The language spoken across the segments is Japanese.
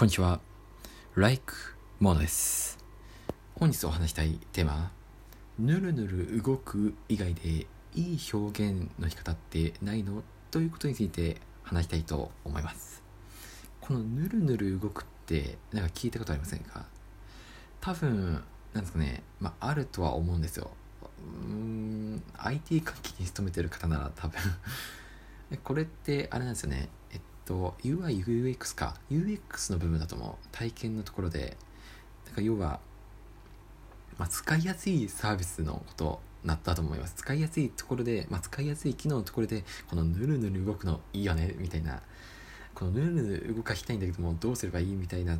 こんにちは。Like モノです。本日お話したいテーマ、ぬるぬる動く以外でいい表現の仕方ってないの？ということについて話したいと思います。このぬるぬる動くってなんか聞いたことありませんか？多分、なんですかね、まあ、あるとは思うんですよ。うーん、IT 関係に勤めてる方なら多分 これってあれなんですよね。えっと、UI、UX か。UX の部分だと思う。体験のところで。なんか要は、まあ、使いやすいサービスのことなったと思います。使いやすいところで、まあ、使いやすい機能のところで、このぬるぬる動くのいいよね、みたいな。このぬるぬる動かしたいんだけども、どうすればいいみたいなっ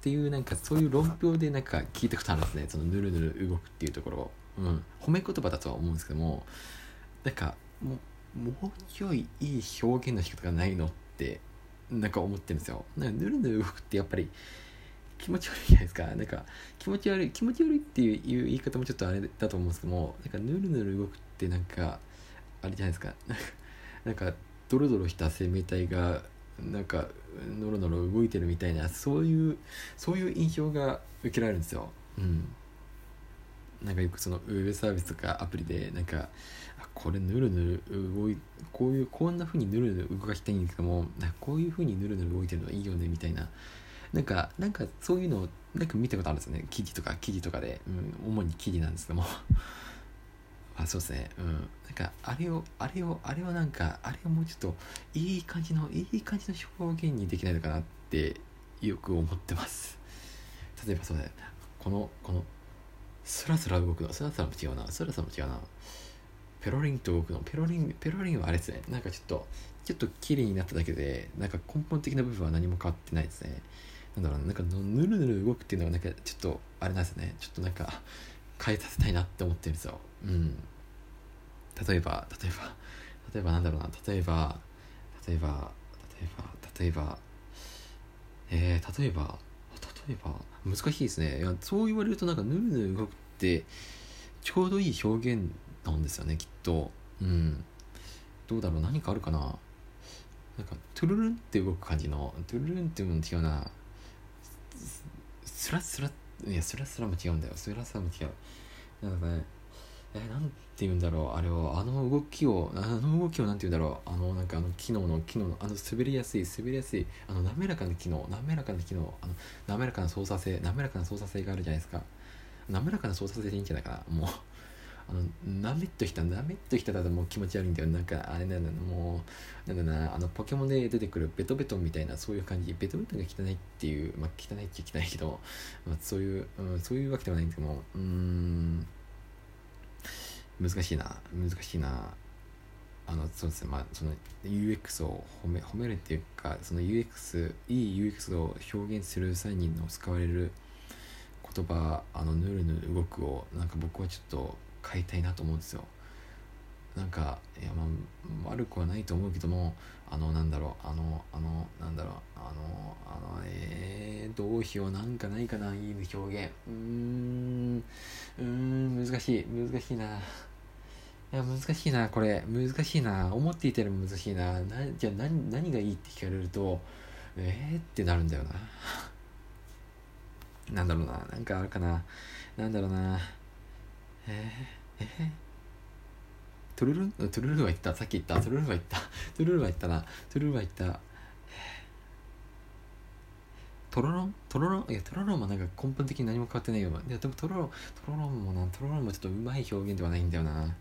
ていう、なんかそういう論評でなんか聞いたことあるんですね。そのぬるぬる動くっていうところ。うん。褒め言葉だとは思うんですけども、なんか、もう、もうちょいいい表現の仕方がないのっってなんか思ってるんですよ。なんかぬるぬる動くってやっぱり気持ち悪いじゃないですか。なんか気持ち悪い気持ち悪いっていう言い方もちょっとあれだと思うんですけどもなんかぬるぬる動くってなんかあれじゃないですか。なんかドロドロした生命体がなんかノロノロ動いてるみたいなそういうそういう印象が受けられるんですよ。うん。なんかよくそのウェブサービスとかアプリでなんかこれぬるぬる動いこういうこんな風にぬるぬる動かしたいんだけどもなこういう風にぬるぬる動いてるのいいよねみたいな。なんかなんかそういうのをなんか見たことあるんですよね。記事とか記事とかで、うん、主に記事なんですけども。あそうですね。うん。なんかあれをあれをあれをなんかあれをもうちょっといい感じのいい感じの表現にできないのかなってよく思ってます。例えばそうだよ。このこのスラスラ動くの？スラスラも違うな。スラスラも違うな。ペロリンと動くの？ペロリンペロリンはあれですね。なんかちょっとちょっと綺麗になっただけでなんか根本的な部分は何も変わってないですね。なんだろうな。なんかぬるぬる動くっていうのがなんかちょっとあれなんですね。ちょっとなんか変えさせたいなって思ってるんですよ。うん。例えば例えば例えばなんだろうな。例えば例えば例えば例えばえー、例えば例えば難しいですね。いやそう言われるとなんかぬるぬる動くってちょうどいい表現なんですよねきっと。うん。どうだろう。何かあるかな。なんかトゥルルンって動く感じのトゥルルンっていうの違うな。スラスラいやスラスラも違うんだよ。スラスラも違う。なんかねえなんて言うんだろうあれをあの動きをあの動きをなんて言うんだろうあのなんかあの機能の機能のあの滑りやすい滑りやすいあの滑らかな機能滑らかな機能あの滑らかな操作性滑らかな操作性があるじゃないですか。滑らかな操作性でいいんじゃないかな。もうあのなめっとしたなめっとしただともう気持ち悪いんだよ。なんかあれなんだもうなんだなあのポケモンで出てくるベトベトみたいなそういう感じ。ベトベトが汚いっていうまあ汚いっちゃ汚いけど、まあ、そういう、うん、そういうわけではないんですけどもうん。難しいな難しいな。あのそうですね。まあその UX を褒め褒めるっていうかその UX いい UX を表現する際にの使われる言葉あのぬるぬる動くをなんか僕はちょっと変えたいなと思うんですよ。なんかいやまあ悪くはないと思うけどもあのなんだろうあのあのなんだろうあのあのえー、どうしようなんかないかないい表現。うーんうーん難しい難しいな。いや難しいなこれ。難しいな。思っていたよりも難しいな。なじゃあ何何がいいって聞かれるとえーってなるんだよな。なんだろうな。なんかあるかな。なんだろうな。えー、えー、トゥルルン？トゥルルンは言った。さっき言った。トゥルルンは言った。トゥルルンは言ったな。トゥルルンは言った。トロロン？トロロン？いやトロロンもなんか根本的に何も変わってないよいやでもトロロントロロンもな。トロロンもちょっとうまい表現ではないんだよな。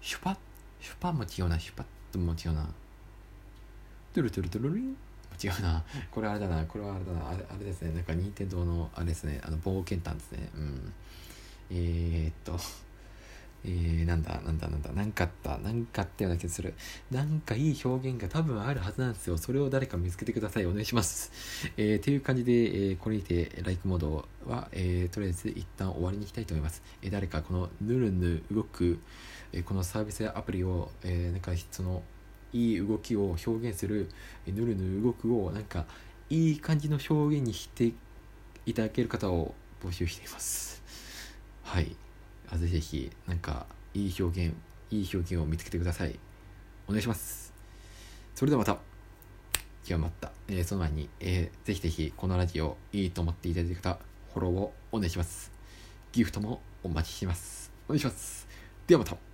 シュパッシュパッも違うなシュパッとも違うな。トゥルトゥルトゥルリン？違うな。これあれだな。これはあれだな。あれあれですね。なんか任天堂のあれですね。あの冒険譚ですね。うん。えー、っとえー、なんだなんだなんだなんかあったなんかあったような気がする。なんかいい表現が多分あるはずなんですよ。それを誰か見つけてください。お願いします。えー、という感じで、えー、これにてライクモードは、えー、とりあえず一旦終わりにしたいと思います、えー、誰かこのぬるぬ動く、えー、このサービスやアプリを、えー、なんかそのいい動きを表現するえーぬるぬ動くをなんかいい感じの表現にしていただける方を募集しています。はい。あぜひぜひなんかいい表現いい表現を見つけてくださいお願いしますそれではまた極まった。えー、その前に、えー、ぜひぜひこのラジオいいと思っていただいた方、フォローをお願いします。ギフトもお待ちしてます。お願いします。ではまた。